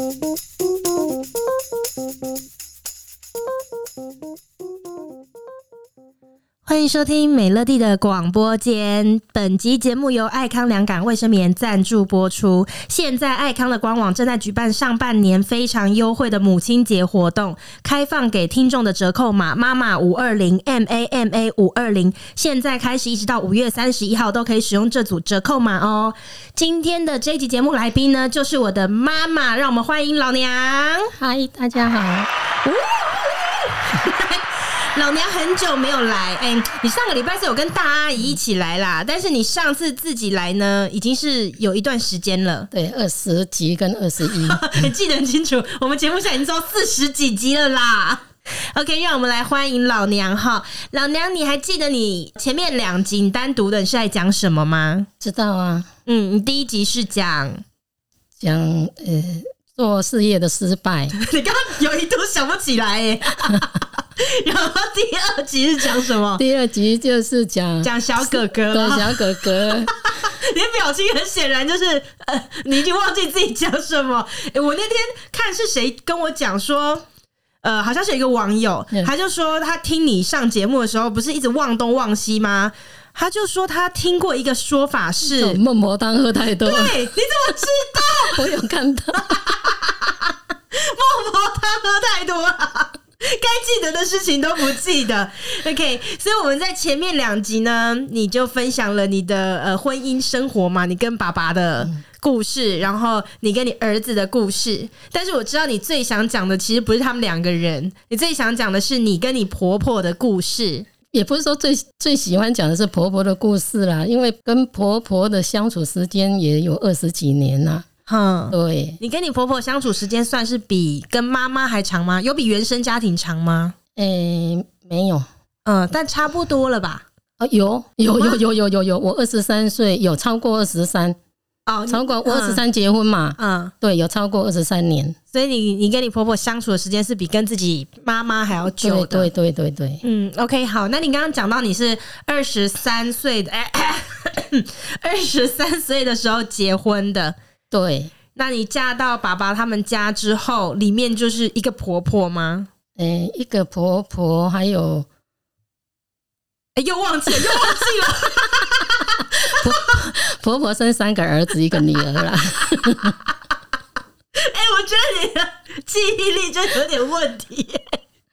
Música 欢迎收听美乐蒂的广播间。本集节目由爱康良感卫生棉赞助播出。现在爱康的官网正在举办上半年非常优惠的母亲节活动，开放给听众的折扣码妈妈五二零 M A M A 五二零，现在开始一直到五月三十一号都可以使用这组折扣码哦。今天的这一集节目来宾呢，就是我的妈妈，让我们欢迎老娘。嗨，大家好。老娘很久没有来，哎、欸，你上个礼拜是有跟大阿姨一起来啦，但是你上次自己来呢，已经是有一段时间了。对，二十集跟二十一，你 记得很清楚。我们节目现在已经做四十几集了啦。OK，让我们来欢迎老娘哈。老娘，你还记得你前面两集你单独的是在讲什么吗？知道啊，嗯，你第一集是讲讲呃做事业的失败，你刚刚有一度想不起来哎。然后第二集是讲什么？第二集就是讲讲小哥哥，对小哥哥。你的表情很显然就是呃，你已经忘记自己讲什么。欸，我那天看是谁跟我讲说，呃，好像是有一个网友，他就说他听你上节目的时候，不是一直忘东忘西吗？他就说他听过一个说法是孟婆汤喝太多。对，你怎么知道？我有看到孟婆汤喝太多了。该记得的事情都不记得，OK。所以我们在前面两集呢，你就分享了你的呃婚姻生活嘛，你跟爸爸的故事，然后你跟你儿子的故事。但是我知道你最想讲的其实不是他们两个人，你最想讲的是你跟你婆婆的故事。也不是说最最喜欢讲的是婆婆的故事啦，因为跟婆婆的相处时间也有二十几年啦。哼，对，你跟你婆婆相处时间算是比跟妈妈还长吗？有比原生家庭长吗？诶、欸，没有，嗯，但差不多了吧？哦，有，有，有，有，有，有，有，我二十三岁，有超过二十三，哦，超过我二十三结婚嘛，嗯，对，有超过二十三年，所以你你跟你婆婆相处的时间是比跟自己妈妈还要久的，对，对，对，对，对，嗯，OK，好，那你刚刚讲到你是二十三岁的，哎，二十三岁的时候结婚的。对，那你嫁到爸爸他们家之后，里面就是一个婆婆吗？诶、欸，一个婆婆，还有，哎、欸，又忘记了，又忘记了。婆 婆婆生三个儿子，一个女儿啦。哎、欸，我觉得你的记忆力就有点问题。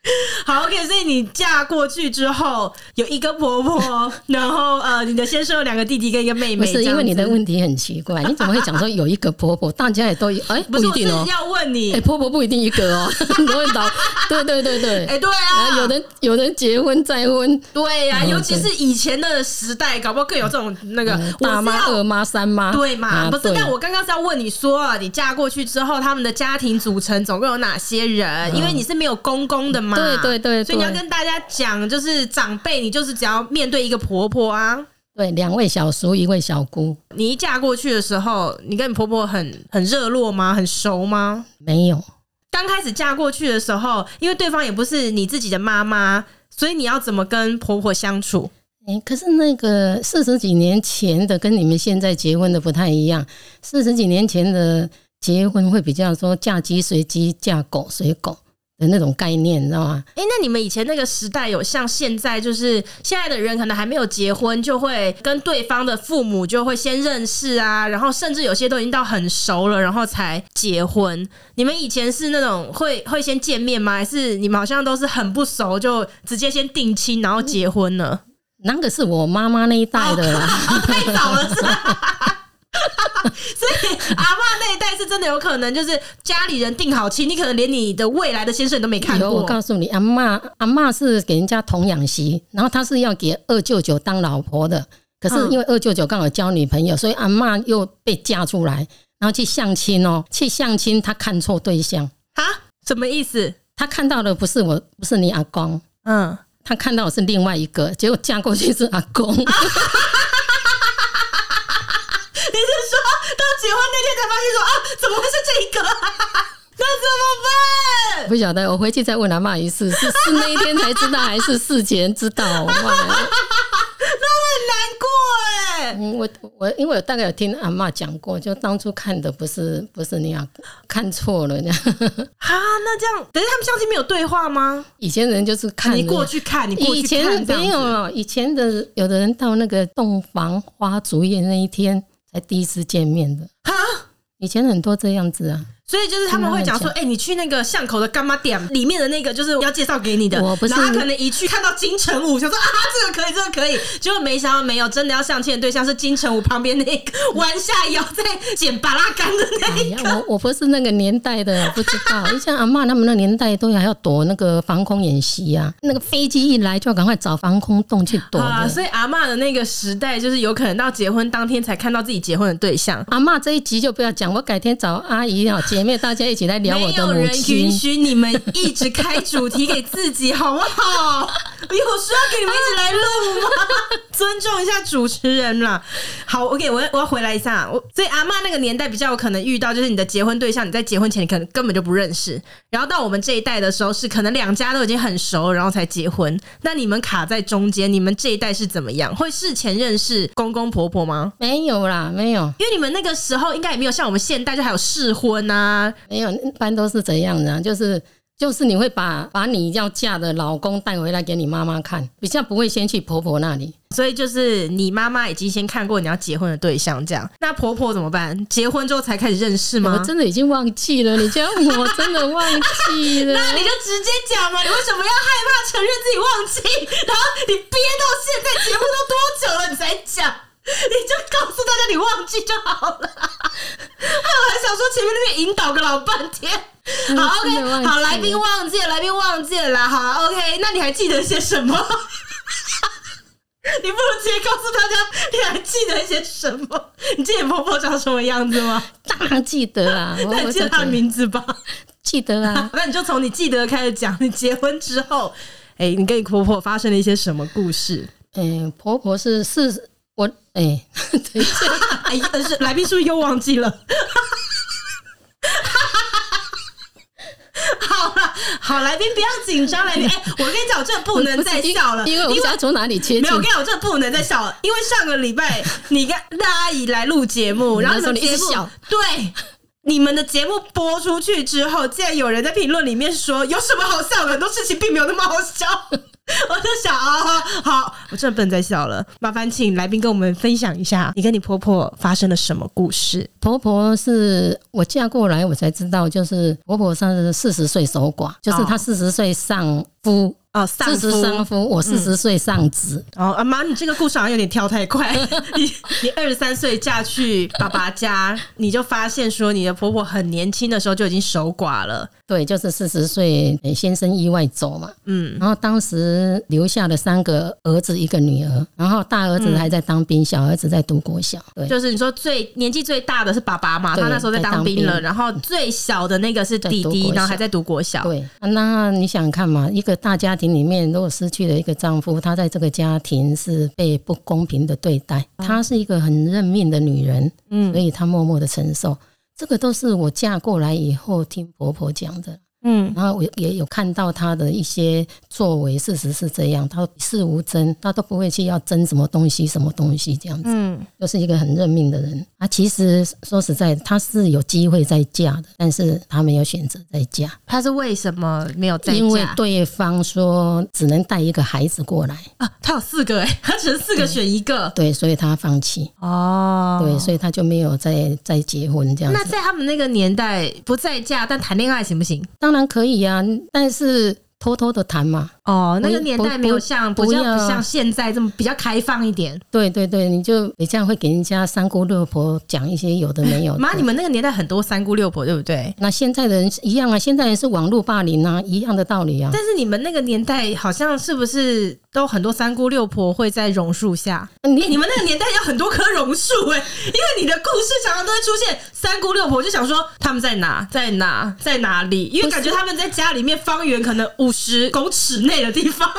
好，OK，所以你嫁过去之后有一个婆婆，然后呃，你的先生有两个弟弟跟一个妹妹。不是因为你的问题很奇怪，你怎么会讲说有一个婆婆？大家也都哎、欸，不一定哦、喔。要问你，哎、欸，婆婆不一定一个哦、对对对对，哎、欸，对啊，有人有人结婚再婚，对呀、啊，尤其是以前的时代，搞不好更有这种那个、嗯、大妈、二妈、三妈，对嘛？啊、不是，但我刚刚是要问你说，你嫁过去之后，他们的家庭组成总共有哪些人？嗯、因为你是没有公公的嘛。对对对，所以你要跟大家讲，就是长辈，你就是只要面对一个婆婆啊，对，两位小叔，一位小姑。你一嫁过去的时候，你跟你婆婆很很热络吗？很熟吗？没有。刚开始嫁过去的时候，因为对方也不是你自己的妈妈，所以你要怎么跟婆婆相处？哎、欸，可是那个四十几年前的跟你们现在结婚的不太一样。四十几年前的结婚会比较说嫁鸡随鸡，嫁狗随狗。的那种概念，你知道吗？哎、欸，那你们以前那个时代有像现在，就是现在的人可能还没有结婚，就会跟对方的父母就会先认识啊，然后甚至有些都已经到很熟了，然后才结婚。你们以前是那种会会先见面吗？还是你们好像都是很不熟就直接先定亲，然后结婚了？那个是我妈妈那一代的啦，哦、太早了是吧？所以阿嬷那一代是真的有可能，就是家里人定好亲，你可能连你的未来的先生你都没看过。我告诉你，阿妈阿妈是给人家童养媳，然后他是要给二舅舅当老婆的。可是因为二舅舅刚好交女朋友，所以阿妈又被嫁出来，然后去相亲哦，去相亲，他看错对象啊？什么意思？他看到的不是我，不是你阿公，嗯，他看到的是另外一个，结果嫁过去是阿公。结婚那天才发现说啊，怎么会是这个？那怎么办？不晓得，我回去再问阿嬷一次，是是那一天才知道，还是事前知道？那我很难过哎。嗯，我我因为我大概有听阿嬷讲过，就当初看的不是不是那样，看错了那样。啊，那这样，等于他们相亲没有对话吗？以前人就是看你过去看，你过去看，以前没有，以前的有的人到那个洞房花烛夜那一天才第一次见面的。哈，以前很多这样子啊。所以就是他们会讲说，哎、欸，你去那个巷口的干妈店里面的那个，就是要介绍给你的。我不是，然后他可能一去看到金城武，想说啊，这个可以，这个可以。结果没想到没有，真的要相亲的对象是金城武旁边那个弯下腰在捡巴拉干的那一个。哎、我我不是那个年代的，不知道。像阿嬷他们那年代都还要躲那个防空演习啊，那个飞机一来就要赶快找防空洞去躲啊。所以阿嬷的那个时代，就是有可能到结婚当天才看到自己结婚的对象。阿嬷这一集就不要讲，我改天找阿姨啊，姐妹大家一起来。没有人允许你们一直开主题给自己，好不好？有需要给你们一起来录吗？尊重一下主持人啦。好，OK，我要我要回来一下。我所以阿妈那个年代比较有可能遇到，就是你的结婚对象，你在结婚前你可能根本就不认识，然后到我们这一代的时候，是可能两家都已经很熟，然后才结婚。那你们卡在中间，你们这一代是怎么样？会事前认识公公婆婆吗？没有啦，没有，因为你们那个时候应该也没有像我们现代就还有试婚啊，没有。一般都是怎样的？就是就是你会把把你要嫁的老公带回来给你妈妈看，比较不会先去婆婆那里。所以就是你妈妈已经先看过你要结婚的对象，这样。那婆婆怎么办？结婚之后才开始认识吗？我真的已经忘记了，你这样我真的忘记了。那你就直接讲嘛，你为什么要害怕承认自己忘记？然后你憋到现在结婚都多久了，你才讲？你就告诉大家你忘记就好了。我还想说前面那边引导个老半天。好，OK，好，来宾忘记了，来宾忘记了啦。好，OK，那你还记得些什么？你不如直接告诉大家你还记得些什么？你记得婆婆长什么样子吗？当然记得啊，那你记得她的名字吧？记得啊。那你就从你记得开始讲。你结婚之后，哎、欸，你跟你婆婆发生了一些什么故事？嗯、欸，婆婆是是。我哎、欸，等一下，哎，但是来宾是不是又忘记了？好了，好，来宾不要紧张，来宾，哎、欸，我跟你讲，我真的不能再笑了，因为我不知道从哪里切。没有，我跟你讲，我真的不能再笑了，因为上个礼拜 你跟大阿姨来录节目，然后你们节目对你们的节目播出去之后，竟然有人在评论里面说，有什么好笑的？很多事情并没有那么好笑。我就想啊，好，我真的不能再笑了。麻烦请来宾跟我们分享一下，你跟你婆婆发生了什么故事？婆婆是我嫁过来，我才知道，就是婆婆是四十岁守寡，就是她四十岁丧夫。哦，四十丧夫，我四十岁丧子。哦，阿妈，你这个故事好像有点跳太快。你你二十三岁嫁去爸爸家，你就发现说你的婆婆很年轻的时候就已经守寡了。对，就是四十岁先生意外走嘛。嗯，然后当时留下了三个儿子一个女儿，然后大儿子还在当兵，小儿子在读国小。对，就是你说最年纪最大的是爸爸嘛，他那时候在当兵了，然后最小的那个是弟弟，然后还在读国小。对，那你想看嘛，一个大家庭。里面如果失去了一个丈夫，她在这个家庭是被不公平的对待。她是一个很认命的女人，嗯，所以她默默的承受。这个都是我嫁过来以后听婆婆讲的。嗯，然后我也有看到他的一些作为，事实是这样，他事无争，他都不会去要争什么东西，什么东西这样子，嗯，就是一个很认命的人。啊，其实说实在，他是有机会再嫁的，但是他没有选择再嫁。他是为什么没有再嫁？因为对方说只能带一个孩子过来啊，他有四个哎，他只能四个选一个，对，所以他放弃哦，对，所以他就没有再再结婚这样子。那在他们那个年代，不再嫁但谈恋爱行不行？当然可以呀，但是偷偷的谈嘛。哦，那个年代没有像不像不像现在这么比较开放一点。对对对，你就你这样会给人家三姑六婆讲一些有的没有的。妈，你们那个年代很多三姑六婆，对不对？那现在的人一样啊，现在人是网络霸凌啊，一样的道理啊。但是你们那个年代好像是不是都很多三姑六婆会在榕树下？你、欸、你们那个年代有很多棵榕树哎，因为你的故事常常都会出现三姑六婆，就想说他们在哪，在哪，在哪里？因为感觉他们在家里面方圆可能五十公尺内的地方。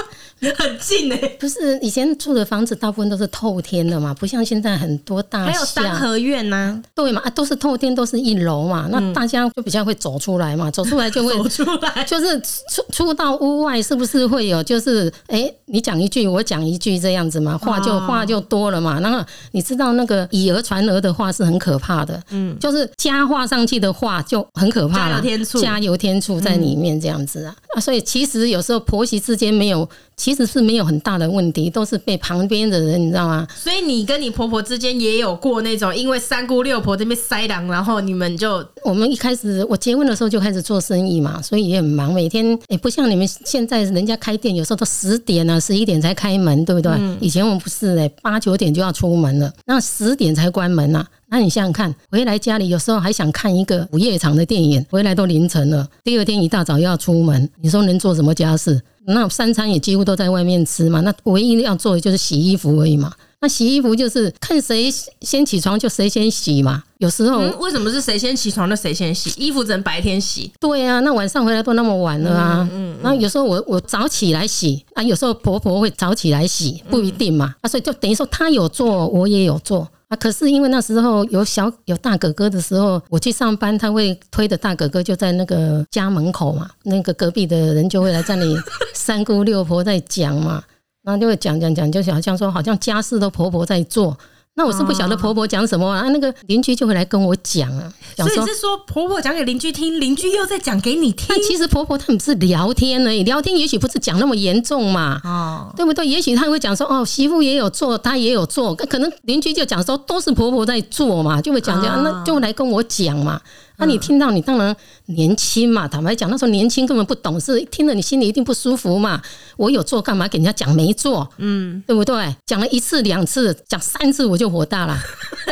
很近哎、欸，不是以前住的房子大部分都是透天的嘛，不像现在很多大还有三合院呐、啊，对嘛啊，都是透天，都是一楼嘛，那大家就比较会走出来嘛，走出来就会走出来，就是出出到屋外，是不是会有就是哎、欸，你讲一句我讲一句这样子嘛，话就话就多了嘛。然后你知道那个以讹传讹的话是很可怕的，嗯，就是加话上去的话就很可怕了，加油添醋，加油添醋在里面这样子啊。啊，所以其实有时候婆媳之间没有。其实是没有很大的问题，都是被旁边的人，你知道吗？所以你跟你婆婆之间也有过那种，因为三姑六婆这边塞狼，然后你们就我们一开始我结婚的时候就开始做生意嘛，所以也很忙，每天也不像你们现在人家开店，有时候都十点啊、十一点才开门，对不对？嗯、以前我们不是哎，八九点就要出门了，那十点才关门呐、啊。那你想想看，回来家里有时候还想看一个午夜场的电影，回来都凌晨了，第二天一大早又要出门，你说能做什么家事？那三餐也几乎都在外面吃嘛，那唯一要做的就是洗衣服而已嘛。那洗衣服就是看谁先起床就谁先洗嘛。有时候、嗯、为什么是谁先起床就谁先洗？衣服只能白天洗。对啊，那晚上回来都那么晚了啊。嗯，然后有时候我我早起来洗啊，有时候婆婆会早起来洗，不一定嘛。啊，所以就等于说她有做，我也有做。啊！可是因为那时候有小有大哥哥的时候，我去上班，他会推着大哥哥就在那个家门口嘛，那个隔壁的人就会来这里 三姑六婆在讲嘛，然后就会讲讲讲，就好像说好像家事都婆婆在做。那我是不晓得婆婆讲什么啊，那个邻居就会来跟我讲啊。所以是说婆婆讲给邻居听，邻居又在讲给你听。那其实婆婆他们是聊天而已，聊天也许不是讲那么严重嘛，哦，对不对？也许他会讲说哦，媳妇也有做，她也有做，可能邻居就讲说都是婆婆在做嘛，就会讲讲，那就来跟我讲嘛。那你听到，你当然年轻嘛。坦白讲，那时候年轻根本不懂事，听了你心里一定不舒服嘛。我有做干嘛给人家讲没做？嗯，对不对？讲了一次两次，讲三次我就火大了，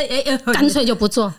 干脆就不做。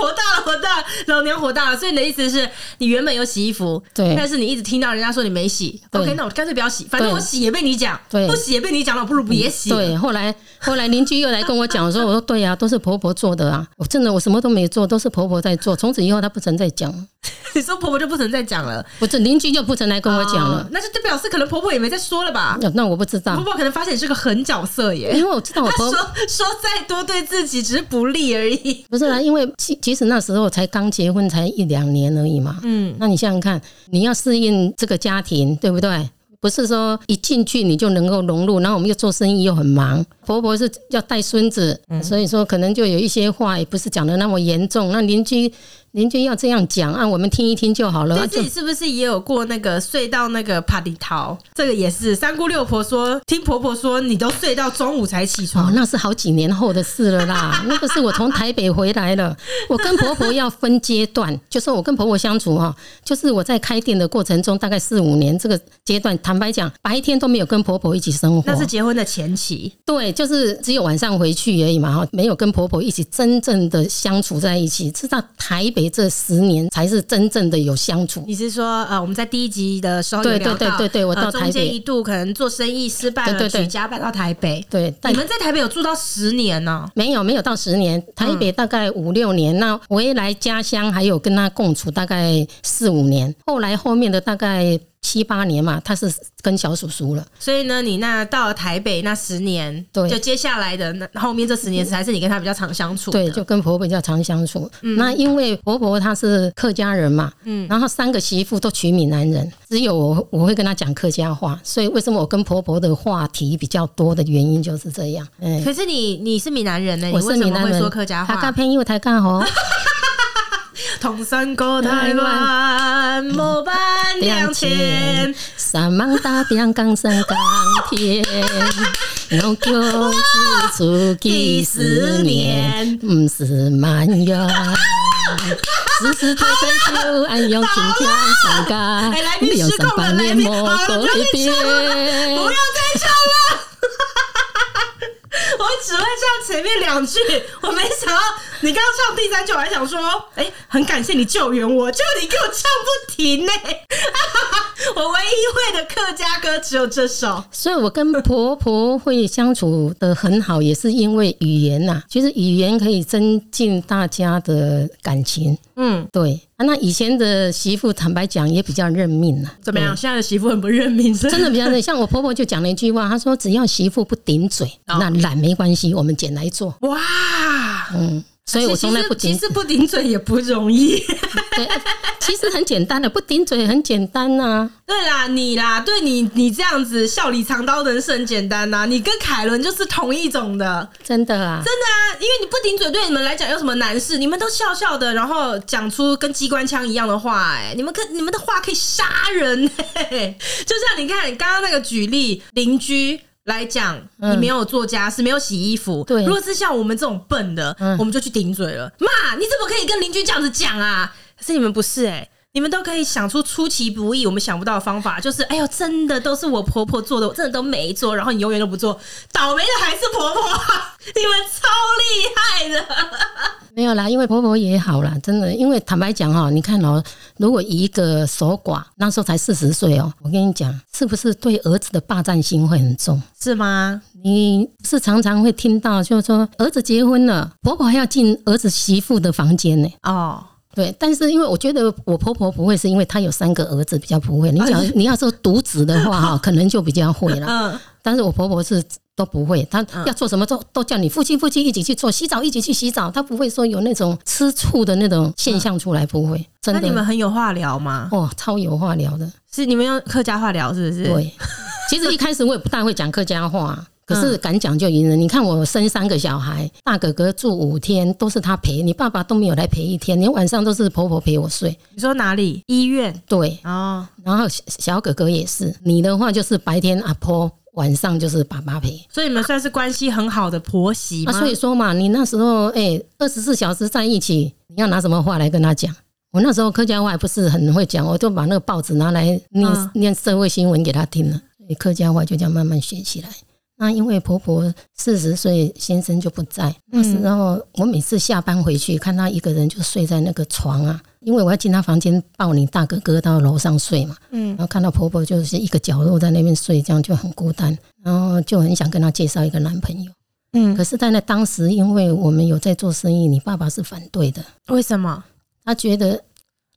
火大了，火大了，老娘火大了。所以你的意思是你原本有洗衣服，对，但是你一直听到人家说你没洗，OK，那我干脆不要洗，反正我洗也被你讲，对，不洗也被你讲了，不如别洗。对，后来后来邻居又来跟我讲说，我说对呀、啊，都是婆婆做的啊，我真的我什么都没做，都是婆婆在做。从此以后，她不曾再讲。你说婆婆就不曾再讲了，不是邻居就不曾来跟我讲了，那就就表示可能婆婆也没再说了吧？那我不知道，婆婆可能发现你是个狠角色耶，因为我知道我婆婆说说再多对自己只是不利而已。不是啊，因为其其实那时候才刚结婚才一两年而已嘛。嗯，那你想想看，你要适应这个家庭，对不对？不是说一进去你就能够融入，然后我们又做生意又很忙，婆婆是要带孙子，所以说可能就有一些话也不是讲的那么严重，那邻居。邻居要这样讲啊，我们听一听就好了。对自己是不是也有过那个睡到那个帕里桃？这个也是三姑六婆说，听婆婆说你都睡到中午才起床。哦，那是好几年后的事了啦。那个是我从台北回来了，我跟婆婆要分阶段，就是我跟婆婆相处哈，就是我在开店的过程中，大概四五年这个阶段，坦白讲，白天都没有跟婆婆一起生活。那是结婚的前期。对，就是只有晚上回去而已嘛哈，没有跟婆婆一起真正的相处在一起，直到台北。这十年才是真正的有相处。你是说，呃，我们在第一集的时候对对对对对，我到台北，中间一度可能做生意失败了，对对对，举家搬到台北。对，你们在台北有住到十年呢？没有，没有到十年，台北大概五六年。那回来家乡还有跟他共处大概四五年，后来后面的大概。七八年嘛，他是跟小叔叔了，所以呢，你那到了台北那十年，对，就接下来的那后面这十年，还是你跟他比较常相处，对，就跟婆婆比较常相处。嗯、那因为婆婆她是客家人嘛，嗯，然后三个媳妇都娶闽南人，只有我我会跟她讲客家话，所以为什么我跟婆婆的话题比较多的原因就是这样。嗯，可是你你是闽南人呢？我是闽南人，说客家话，他刚偏又太干吼。同山过台湾，莫办两千，三忙打拼江山更甜。农耕子出几十年，不是满月。时时推推就安用晴天上街，没有三百年莫改变。不要再唱了。我只会唱前面两句，我没想到你刚刚唱第三句，我还想说，哎、欸，很感谢你救援我，就你给我唱不停呢、欸。我唯一会的客家歌只有这首，所以我跟婆婆会相处的很好，也是因为语言呐。其实语言可以增进大家的感情。嗯，对。啊，那以前的媳妇坦白讲也比较认命了。怎么样？现在的媳妇很不认命，真的比较认。像我婆婆就讲了一句话，她说：“只要媳妇不顶嘴，哦、那懒没关系，我们捡来做。”哇，嗯。所以我从来不顶，其实不顶嘴也不容易。对，其实很简单的，不顶嘴很简单呐、啊。对啦，你啦，对你你这样子笑里藏刀的人是很简单呐、啊。你跟凯伦就是同一种的，真的啊，真的啊。因为你不顶嘴，对你们来讲有什么难事？你们都笑笑的，然后讲出跟机关枪一样的话、欸，哎，你们可你们的话可以杀人、欸。就像你看刚刚那个举例，邻居。来讲，你没有做家事，没有洗衣服。对，如果是像我们这种笨的，我们就去顶嘴了。妈，你怎么可以跟邻居这样子讲啊？可是你们不是哎、欸，你们都可以想出出其不意，我们想不到的方法，就是哎呦，真的都是我婆婆做的，我真的都没做，然后你永远都不做，倒霉的还是婆婆，你们超厉害的。没有啦，因为婆婆也好啦，真的。因为坦白讲哈，你看哦，如果一个守寡，那时候才四十岁哦，我跟你讲，是不是对儿子的霸占心会很重？是吗？你是常常会听到，就是说儿子结婚了，婆婆还要进儿子媳妇的房间呢。哦，对。但是因为我觉得我婆婆不会，是因为她有三个儿子，比较不会。你讲你要说独子的话 哈，可能就比较会了。嗯。但是我婆婆是。都不会，她要做什么都都叫你夫妻夫妻一起去做，洗澡一起去洗澡，她不会说有那种吃醋的那种现象出来，不会。真的。那你们很有话聊吗？哦，超有话聊的，是你们用客家话聊，是不是？对。其实一开始我也不大会讲客家话，可是敢讲就赢了。你看我生三个小孩，大哥哥住五天都是他陪，你爸爸都没有来陪一天，连晚上都是婆婆陪我睡。你说哪里？医院？对。哦。然后小哥哥也是，你的话就是白天阿婆。晚上就是爸爸陪，所以你们算是关系很好的婆媳所以说嘛，你那时候哎，二十四小时在一起，你要拿什么话来跟他讲？我那时候客家话还不是很会讲，我就把那个报纸拿来念、嗯、念社会新闻给他听了，所以客家话就这样慢慢学起来。那因为婆婆四十岁，先生就不在，那时候我每次下班回去，看他一个人就睡在那个床啊。因为我要进他房间抱你大哥哥到楼上睡嘛，嗯，然后看到婆婆就是一个角落在那边睡，这样就很孤单，然后就很想跟他介绍一个男朋友，嗯，可是，在那当时，因为我们有在做生意，你爸爸是反对的，为什么？他觉得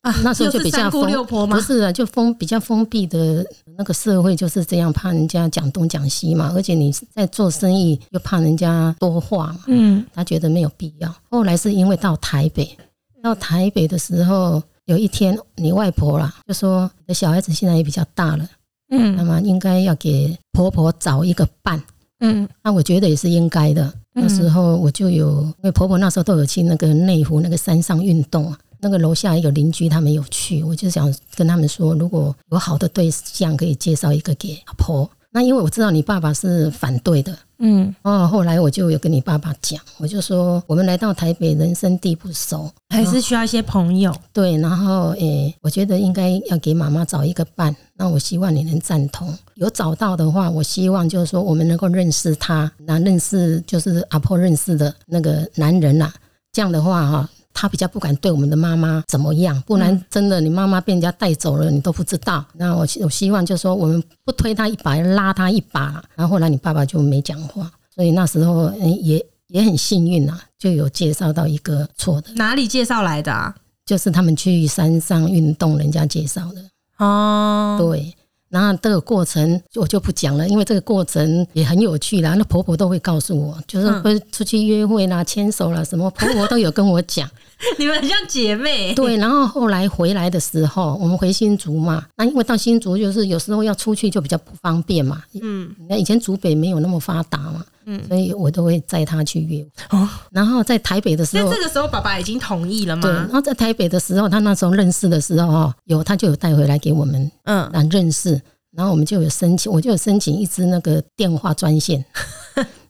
啊，那时候就比较封，不是啊，就封比较封闭的那个社会就是这样，怕人家讲东讲西嘛，而且你在做生意又怕人家多话嘛，嗯，他觉得没有必要。后来是因为到台北。到台北的时候，有一天你外婆啦就说：“你的小孩子现在也比较大了，嗯，那么应该要给婆婆找一个伴，嗯，那我觉得也是应该的。那时候我就有，因为婆婆那时候都有去那个内湖那个山上运动啊，那个楼下有邻居他们有去，我就想跟他们说，如果有好的对象可以介绍一个给阿婆。那因为我知道你爸爸是反对的。”嗯，哦，后来我就有跟你爸爸讲，我就说我们来到台北，人生地不熟，还是需要一些朋友。对，然后诶，我觉得应该要给妈妈找一个伴。那我希望你能赞同。有找到的话，我希望就是说我们能够认识他，那认识就是阿婆认识的那个男人呐。这样的话哈。他比较不敢对我们的妈妈怎么样，不然真的你妈妈被人家带走了，你都不知道。那我我希望就是说，我们不推他一把，拉他一把。然后后来你爸爸就没讲话，所以那时候也也很幸运啊，就有介绍到一个错的。哪里介绍来的啊？就是他们去山上运动，人家介绍的。哦，对。然后这个过程我就不讲了，因为这个过程也很有趣啦。那婆婆都会告诉我，就是会出去约会啦、牵手啦什么，婆婆都有跟我讲。你们很像姐妹。对，然后后来回来的时候，我们回新竹嘛，那因为到新竹就是有时候要出去就比较不方便嘛。嗯，那以前竹北没有那么发达嘛，嗯，所以我都会载他去约。哦，然后在台北的时候，那这个时候爸爸已经同意了吗？对，然后在台北的时候，他那时候认识的时候哦，有他就有带回来给我们，嗯，来认识。然后我们就有申请，我就有申请一支那个电话专线，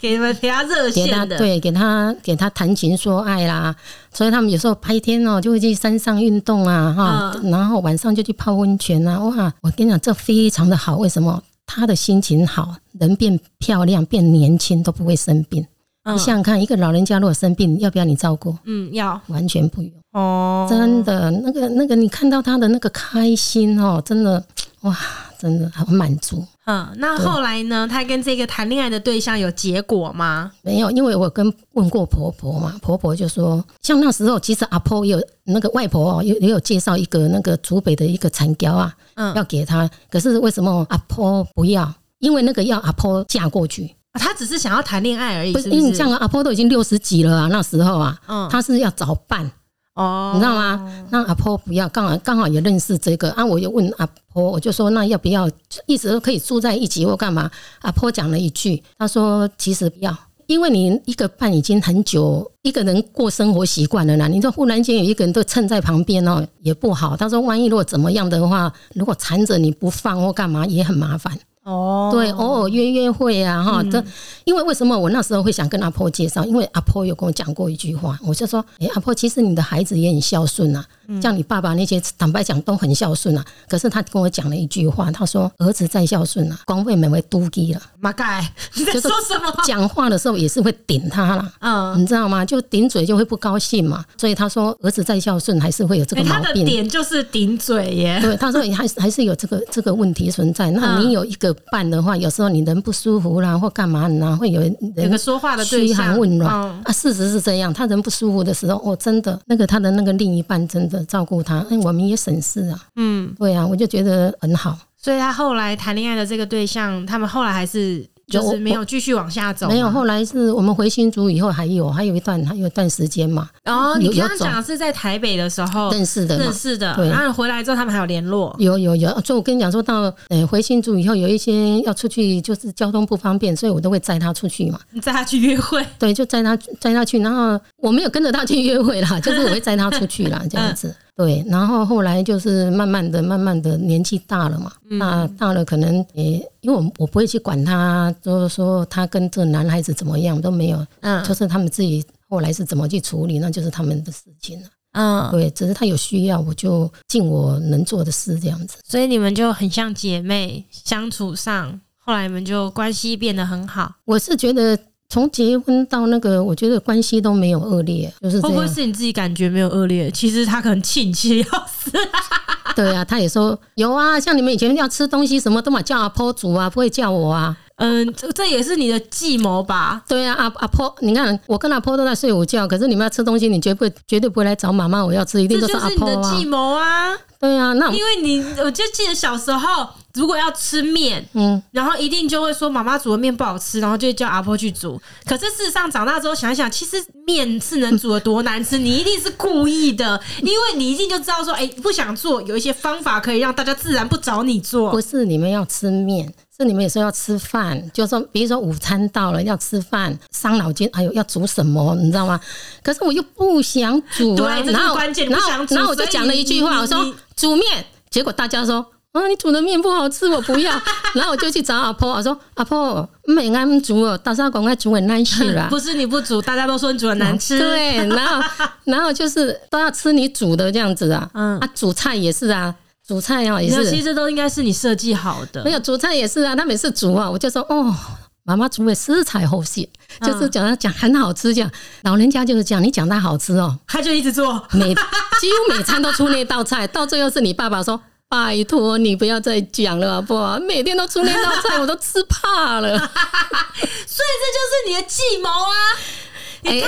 给你们给他热线的，对，给他给他谈情说爱啦。所以他们有时候白天哦就会去山上运动啊，哈，然后晚上就去泡温泉啊。哇，我跟你讲，这非常的好。为什么？他的心情好，人变漂亮，变年轻都不会生病。你想想看，一个老人家如果生病，要不要你照顾？嗯，要，完全不用。哦，真的，那个那个，你看到他的那个开心哦，真的哇。真的很满足，嗯，那后来呢？他跟这个谈恋爱的对象有结果吗？没有，因为我跟问过婆婆嘛，婆婆就说，像那时候其实阿婆有那个外婆哦，也也有介绍一个那个竹北的一个产雕啊，嗯，要给她，可是为什么阿婆不要？因为那个要阿婆嫁过去。他只是想要谈恋爱而已，不是？因为你像阿婆都已经六十几了啊，那时候啊，嗯，他是要找伴哦，你知道吗？那阿婆不要，刚好刚好也认识这个啊，我就问阿婆，我就说那要不要，一直可以住在一起或干嘛？阿婆讲了一句，她说其实不要，因为你一个伴已经很久，一个人过生活习惯了啦，你说忽然间有一个人都蹭在旁边哦，也不好。他说万一如果怎么样的话，如果缠着你不放或干嘛，也很麻烦。哦，对，偶尔约约会啊，哈，这因为为什么我那时候会想跟阿婆介绍？因为阿婆有跟我讲过一句话，我就说，哎，阿婆，其实你的孩子也很孝顺啊。像你爸爸那些，坦白讲都很孝顺啊。可是他跟我讲了一句话，他说：“儿子再孝顺啊，光为美为嘟鸡了。”马盖，你在说什么？讲话的时候也是会顶他了，嗯，你知道吗？就顶嘴就会不高兴嘛。所以他说：“儿子再孝顺，还是会有这个毛病。”他的点就是顶嘴耶。对，他说还是还是有这个这个问题存在。那你有一个伴的话，有时候你人不舒服啦，或干嘛呢，会有人有个说话的对寒问暖啊，事实是这样。他人不舒服的时候，哦，真的那个他的那个另一半真的。照顾他，哎我们也省事啊。嗯，对啊，我就觉得很好。所以他后来谈恋爱的这个对象，他们后来还是就是没有继续往下走。没有，后来是我们回新竹以后还有还有一段还有一段时间嘛。哦，你刚刚讲的是在台北的时候认识的，认识的。对，然后回来之后他们还有联络。有有有，所以我跟你讲说到，呃，回新竹以后有一些要出去，就是交通不方便，所以我都会载他出去嘛。你载他去约会？对，就载他载他去，然后我没有跟着他去约会啦，就是我会载他出去啦，这样子。对，然后后来就是慢慢的、慢慢的年纪大了嘛，那大了可能也，因为我我不会去管他，就是说他跟这个男孩子怎么样都没有，嗯，就是他们自己后来是怎么去处理，那就是他们的事情了，嗯，对，只是他有需要，我就尽我能做的事这样子，所以你们就很像姐妹相处上，后来你们就关系变得很好，我是觉得。从结婚到那个，我觉得关系都没有恶劣，就是。会不会是你自己感觉没有恶劣？其实他可能气你气要死。对啊，他也说有啊，像你们以前要吃东西，什么都嘛叫阿婆煮啊，不会叫我啊。嗯，这这也是你的计谋吧？对啊，阿阿婆，你看我跟阿婆都在睡午觉，可是你们要吃东西，你绝不绝对不会来找妈妈，我要吃，一定都是阿婆啊。这就是你的计谋啊！对啊，那因为你，我就记得小时候。如果要吃面，嗯，然后一定就会说妈妈煮的面不好吃，然后就叫阿婆去煮。可是事实上长大之后想一想，其实面是能煮的多难吃，你一定是故意的，因为你一定就知道说，哎，不想做，有一些方法可以让大家自然不找你做。不是你们要吃面，是你们有时候要吃饭，就说比如说午餐到了要吃饭，伤脑筋，哎呦要煮什么，你知道吗？可是我又不想煮啊，对，这是关键，然后然后然后我就讲了一句话，我说煮面，结果大家说。啊，你煮的面不好吃，我不要。然后我就去找阿婆，我说：“阿婆，没安煮哦，大家赶快煮很难吃啦。”不是你不煮，大家都说你煮的难吃。对，然后然后就是都要吃你煮的这样子啊。嗯，啊，煮菜也是啊，煮菜啊也是。其实都应该是你设计好的。没有煮菜也是啊，他每次煮啊，我就说：“哦，妈妈煮的食材好些，就是讲他讲很好吃，这样老人家就是讲你讲他好吃哦，他就一直做，每几乎每餐都出那道菜，到最后是你爸爸说。”拜托你不要再讲了好不好？每天都出那道菜，我都吃怕了。所以这就是你的计谋啊！你太厉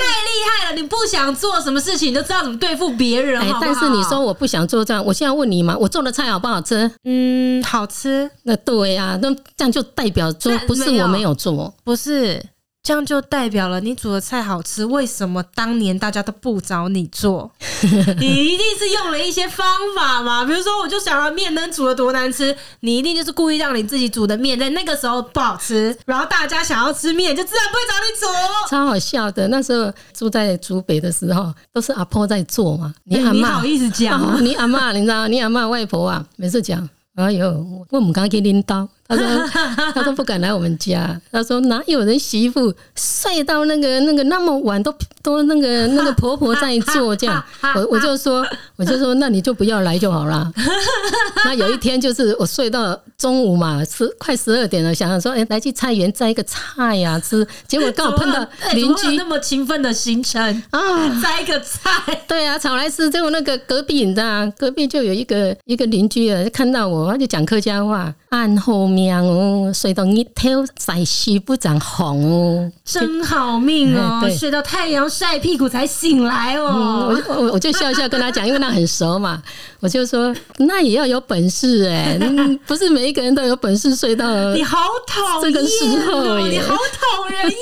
害了！你不想做什么事情，你都知道怎么对付别人，好不好？但是你说我不想做这样，我现在问你嘛，我做的菜好不好吃？嗯，好吃。那对呀、啊，那这样就代表说不是我没有做，不是。这样就代表了你煮的菜好吃，为什么当年大家都不找你做？你一定是用了一些方法嘛？比如说，我就想要面能煮的多难吃，你一定就是故意让你自己煮的面在那个时候不好吃，然后大家想要吃面，就自然不会找你煮。超好笑的，那时候住在竹北的时候，都是阿婆在做嘛。你阿妈，你好意思讲、啊？你阿妈，你知道？你阿妈外婆啊，每次讲，哎呦，我们刚给领导。他说：“ 他都不敢来我们家。他说哪有人媳妇睡到那个那个那么晚都都那个那个婆婆在做 这样。我我就说我就说那你就不要来就好了。那有一天就是我睡到中午嘛，十快十二点了，想想说哎来去菜园摘一个菜呀吃。结果刚好碰到邻居那么勤奋的行程啊，摘一个菜。对啊，炒来吃。结果那个隔壁你知道，隔壁就有一个一个邻居啊，看到我他就讲客家话，暗后。命哦，睡到日头晒西不长红哦，真好命哦，对睡到太阳晒屁股才醒来哦。嗯、我我我就笑笑跟他讲，因为那很熟嘛，我就说那也要有本事哎、欸，不是每一个人都有本事睡到 你好讨厌这个时候，你好讨人厌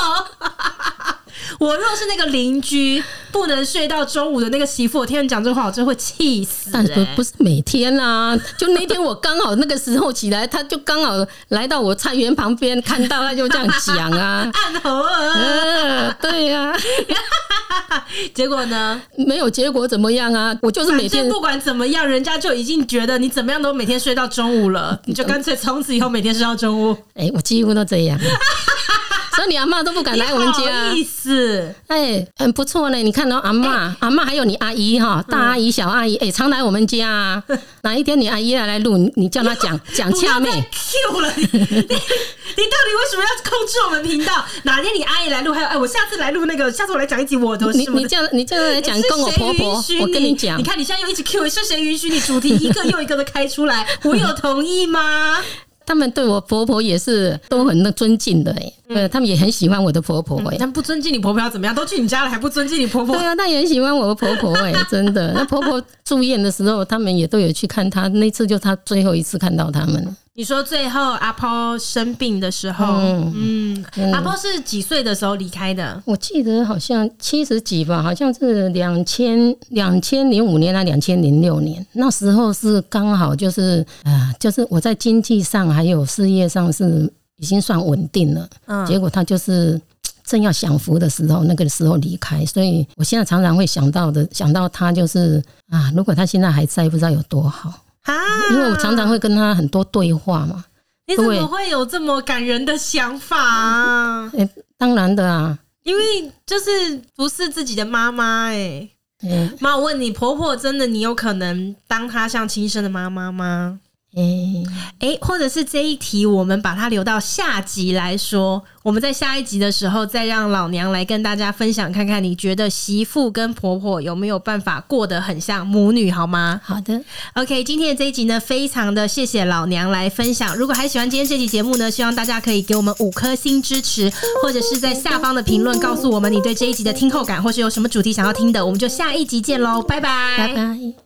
哦。我若是那个邻居，不能睡到中午的那个媳妇，我听人讲这个话，我真会气死、欸。但不不是每天啊，就那天我刚好那个时候起来，他就刚好来到我菜园旁边，看到他就这样讲啊，暗合啊，对呀、啊。结果呢？没有结果怎么样啊？我就是每天不管怎么样，人家就已经觉得你怎么样都每天睡到中午了，你就干脆从此以后每天睡到中午。哎、欸，我几乎都这样。所以你阿妈都不敢来我们家，意思哎，很不错呢。你看到阿妈，阿妈还有你阿姨哈，大阿姨、小阿姨，哎，常来我们家。哪一天你阿姨要来录，你叫她讲讲恰妹。Q 了你，你到底为什么要控制我们频道？哪天你阿姨来录，还有哎，我下次来录那个，下次我来讲一集我的。你你这样你这样来讲跟我婆婆，我跟你讲，你看你现在又一直 Q，是谁允许你主题一个又一个的开出来？我有同意吗？他们对我婆婆也是都很那尊敬的哎，对，他们也很喜欢我的婆婆哎。他们不尊敬你婆婆要怎么样？都去你家了还不尊敬你婆婆？对啊，他也很喜欢我的婆婆哎，真的。那婆婆住院的时候，他们也都有去看她。那次就她最后一次看到他们。你说最后阿婆生病的时候，嗯，嗯，阿婆是几岁的时候离开的？我记得好像七十几吧，好像是两千两千零五年啊，两千零六年。那时候是刚好就是啊，就是我在经济上还有事业上是已经算稳定了。嗯，结果他就是正要享福的时候，那个时候离开。所以我现在常常会想到的，想到他就是啊，如果他现在还在，不知道有多好。啊，因为我常常会跟他很多对话嘛。你怎么会有这么感人的想法啊？欸，当然的啊，因为就是不是自己的妈妈哎。妈，我问你，婆婆真的你有可能当她像亲生的妈妈吗？哎哎，或者是这一题，我们把它留到下集来说。我们在下一集的时候，再让老娘来跟大家分享，看看你觉得媳妇跟婆婆有没有办法过得很像母女，好吗？好的，OK，今天的这一集呢，非常的谢谢老娘来分享。如果还喜欢今天这集节目呢，希望大家可以给我们五颗星支持，或者是在下方的评论告诉我们你对这一集的听后感，或是有什么主题想要听的，我们就下一集见喽，拜拜，拜拜。